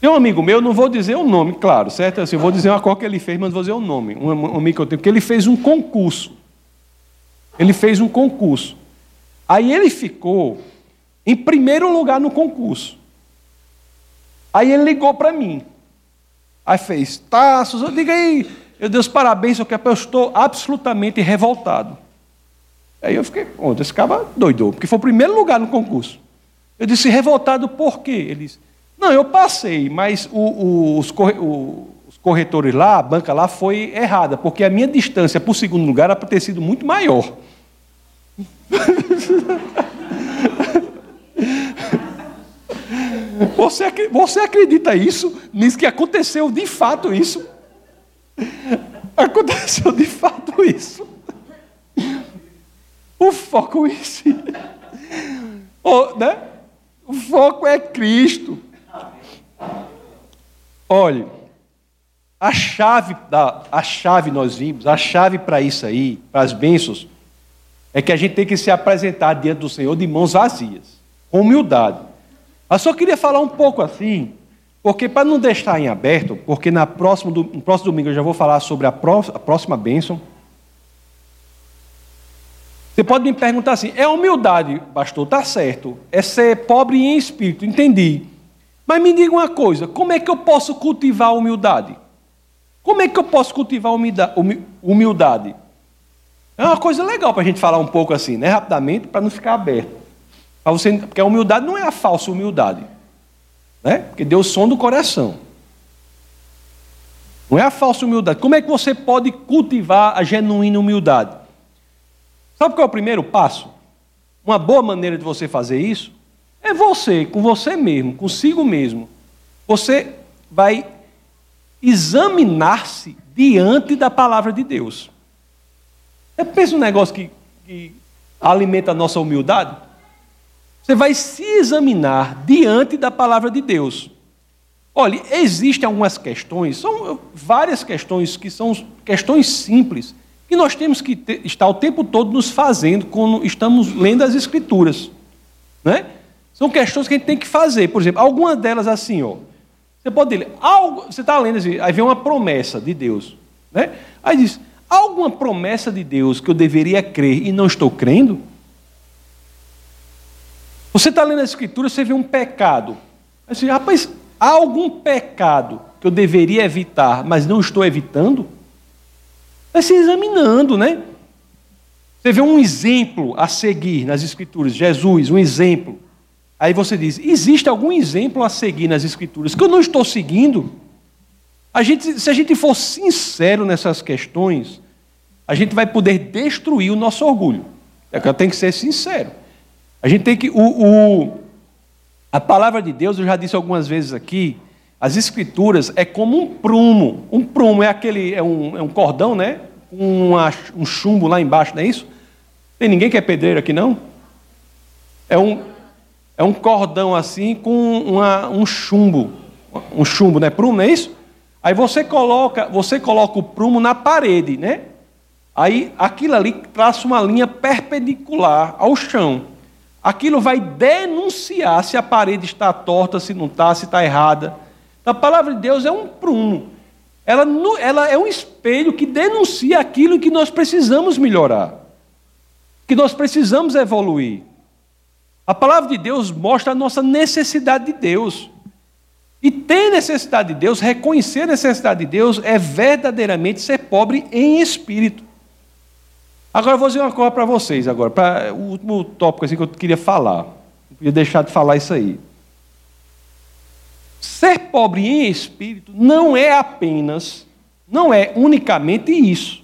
Tem um amigo meu, não vou dizer o nome, claro, certo? Assim, eu vou dizer uma coisa que ele fez, mas não vou dizer o nome. Um amigo que eu tenho, porque ele fez um concurso. Ele fez um concurso. Aí ele ficou em primeiro lugar no concurso. Aí ele ligou para mim. Aí fez, tá, Suzana, diga aí, meu Deus, parabéns, eu estou absolutamente revoltado. Aí eu fiquei, ontem esse cara doidou, porque foi o primeiro lugar no concurso. Eu disse, revoltado por quê? Ele disse, não, eu passei, mas o, o, os, o, os, corretores lá, a banca lá foi errada, porque a minha distância para o segundo lugar era para ter sido muito maior. Você, você acredita isso? Nisso que aconteceu de fato isso? Aconteceu de fato isso. O foco esse. O, né? o foco é Cristo. Olhe, a chave, da, a chave nós vimos, a chave para isso aí, para as bênçãos, é que a gente tem que se apresentar diante do Senhor de mãos vazias, com humildade. Eu só queria falar um pouco assim, porque para não deixar em aberto, porque na próxima, no próximo domingo eu já vou falar sobre a, próxima bênção. Você pode me perguntar assim: é humildade, pastor? Está certo. É ser pobre em espírito, entendi. Mas me diga uma coisa: como é que eu posso cultivar a humildade? Como é que eu posso cultivar humildade? É uma coisa legal para a gente falar um pouco assim, né? Rapidamente, para não ficar aberto. Você, porque a humildade não é a falsa humildade. Né? Porque sonda o coração. Não é a falsa humildade. Como é que você pode cultivar a genuína humildade? Sabe qual é o primeiro passo? Uma boa maneira de você fazer isso é você, com você mesmo, consigo mesmo. Você vai examinar-se diante da palavra de Deus. Você pensa um negócio que, que alimenta a nossa humildade? Você vai se examinar diante da palavra de Deus. Olha, existem algumas questões, são várias questões que são questões simples, que nós temos que ter, estar o tempo todo nos fazendo quando estamos lendo as Escrituras. Né? São questões que a gente tem que fazer. Por exemplo, algumas delas assim, ó. Você pode ler, algo, você está lendo assim, aí vem uma promessa de Deus. Né? Aí diz, alguma promessa de Deus que eu deveria crer e não estou crendo? Você está lendo a Escritura, você vê um pecado. Assim, rapaz, há algum pecado que eu deveria evitar, mas não estou evitando? Vai se examinando, né? Você vê um exemplo a seguir nas Escrituras, Jesus, um exemplo. Aí você diz: existe algum exemplo a seguir nas Escrituras que eu não estou seguindo? A gente, se a gente for sincero nessas questões, a gente vai poder destruir o nosso orgulho. É tenho que ser sincero. A gente tem que. O, o, a palavra de Deus, eu já disse algumas vezes aqui, as escrituras é como um prumo. Um prumo é aquele, é um, é um cordão, né? Com um chumbo lá embaixo, não é isso? Tem ninguém que é pedreiro aqui, não? É um, é um cordão assim com uma, um chumbo. Um chumbo, né? Prumo, não é isso? Aí você coloca, você coloca o prumo na parede, né? Aí aquilo ali traça uma linha perpendicular ao chão aquilo vai denunciar se a parede está torta, se não está, se está errada. A palavra de Deus é um prumo. Ela, ela é um espelho que denuncia aquilo que nós precisamos melhorar, que nós precisamos evoluir. A palavra de Deus mostra a nossa necessidade de Deus. E ter necessidade de Deus, reconhecer a necessidade de Deus, é verdadeiramente ser pobre em espírito. Agora eu vou dizer uma coisa para vocês agora, para o último tópico assim que eu queria falar. Não podia deixar de falar isso aí. Ser pobre em espírito não é apenas, não é unicamente isso.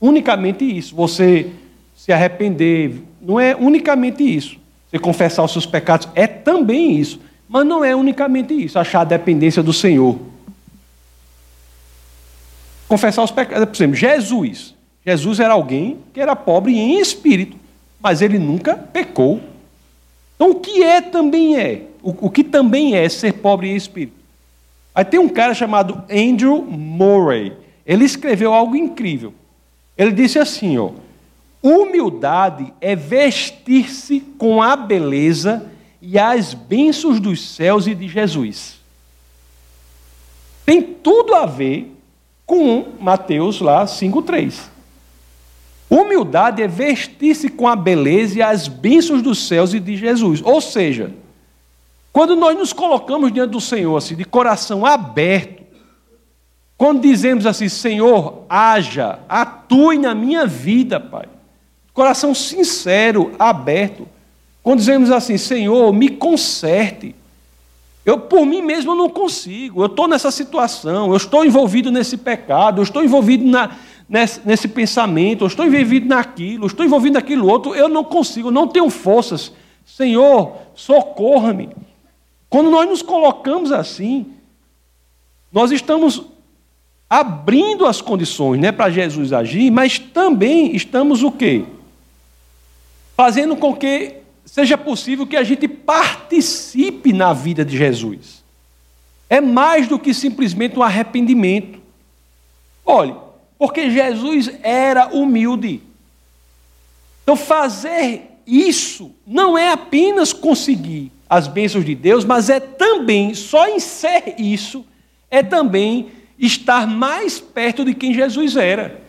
Unicamente isso. Você se arrepender, não é unicamente isso. Você confessar os seus pecados é também isso. Mas não é unicamente isso, achar a dependência do Senhor. Confessar os pecados. Por exemplo, Jesus. Jesus era alguém que era pobre em espírito, mas ele nunca pecou. Então, o que é também é? O, o que também é ser pobre em espírito? Aí tem um cara chamado Andrew Murray. Ele escreveu algo incrível. Ele disse assim, ó: Humildade é vestir-se com a beleza e as bênçãos dos céus e de Jesus. Tem tudo a ver com Mateus lá 5:3. Humildade é vestir-se com a beleza e as bênçãos dos céus e de Jesus. Ou seja, quando nós nos colocamos diante do Senhor, assim, de coração aberto, Quando dizemos assim, Senhor, haja, atue na minha vida, Pai. Coração sincero, aberto. Quando dizemos assim, Senhor, me conserte. Eu, por mim mesmo, não consigo. Eu estou nessa situação, eu estou envolvido nesse pecado, eu estou envolvido na, nesse, nesse pensamento, eu estou envolvido naquilo, eu estou envolvido naquilo outro, eu não consigo, eu não tenho forças. Senhor, socorra-me. Quando nós nos colocamos assim, nós estamos abrindo as condições né, para Jesus agir, mas também estamos o quê? Fazendo com que seja possível que a gente participe na vida de Jesus. É mais do que simplesmente um arrependimento. Olhe, porque Jesus era humilde. Então, fazer isso não é apenas conseguir as bênçãos de Deus, mas é também, só em ser isso, é também estar mais perto de quem Jesus era.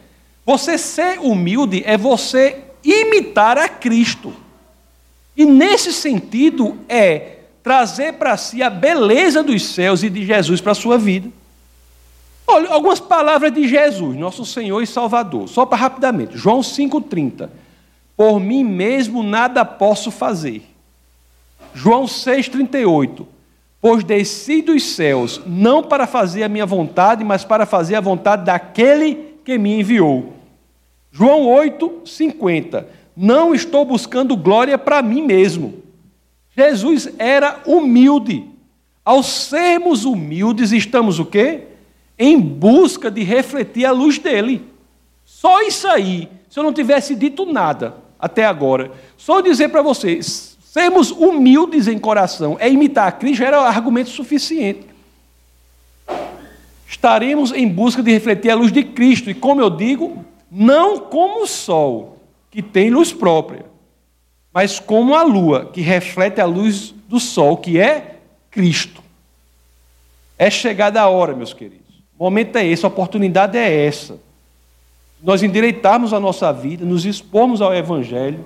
Você ser humilde é você imitar a Cristo. E nesse sentido é trazer para si a beleza dos céus e de Jesus para a sua vida. Olha, algumas palavras de Jesus, nosso Senhor e Salvador, só para rapidamente. João 5,30. Por mim mesmo nada posso fazer. João 6,38 Pois desci dos céus, não para fazer a minha vontade, mas para fazer a vontade daquele que me enviou. João 8, 50. Não estou buscando glória para mim mesmo. Jesus era humilde. Ao sermos humildes, estamos o quê? Em busca de refletir a luz dele. Só isso aí, se eu não tivesse dito nada até agora, só dizer para vocês, Sermos humildes em coração é imitar a Cristo, era argumento suficiente. Estaremos em busca de refletir a luz de Cristo, e como eu digo, não como o sol, que tem luz própria, mas como a lua, que reflete a luz do sol, que é Cristo. É chegada a hora, meus queridos. O momento é esse, a oportunidade é essa. Nós endireitarmos a nossa vida, nos expormos ao Evangelho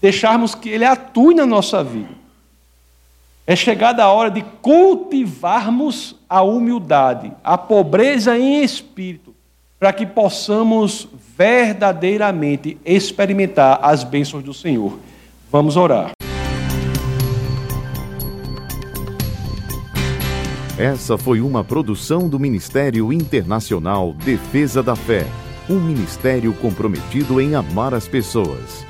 deixarmos que Ele atue na nossa vida. É chegada a hora de cultivarmos a humildade, a pobreza em espírito, para que possamos verdadeiramente experimentar as bênçãos do Senhor. Vamos orar. Essa foi uma produção do Ministério Internacional Defesa da Fé, um ministério comprometido em amar as pessoas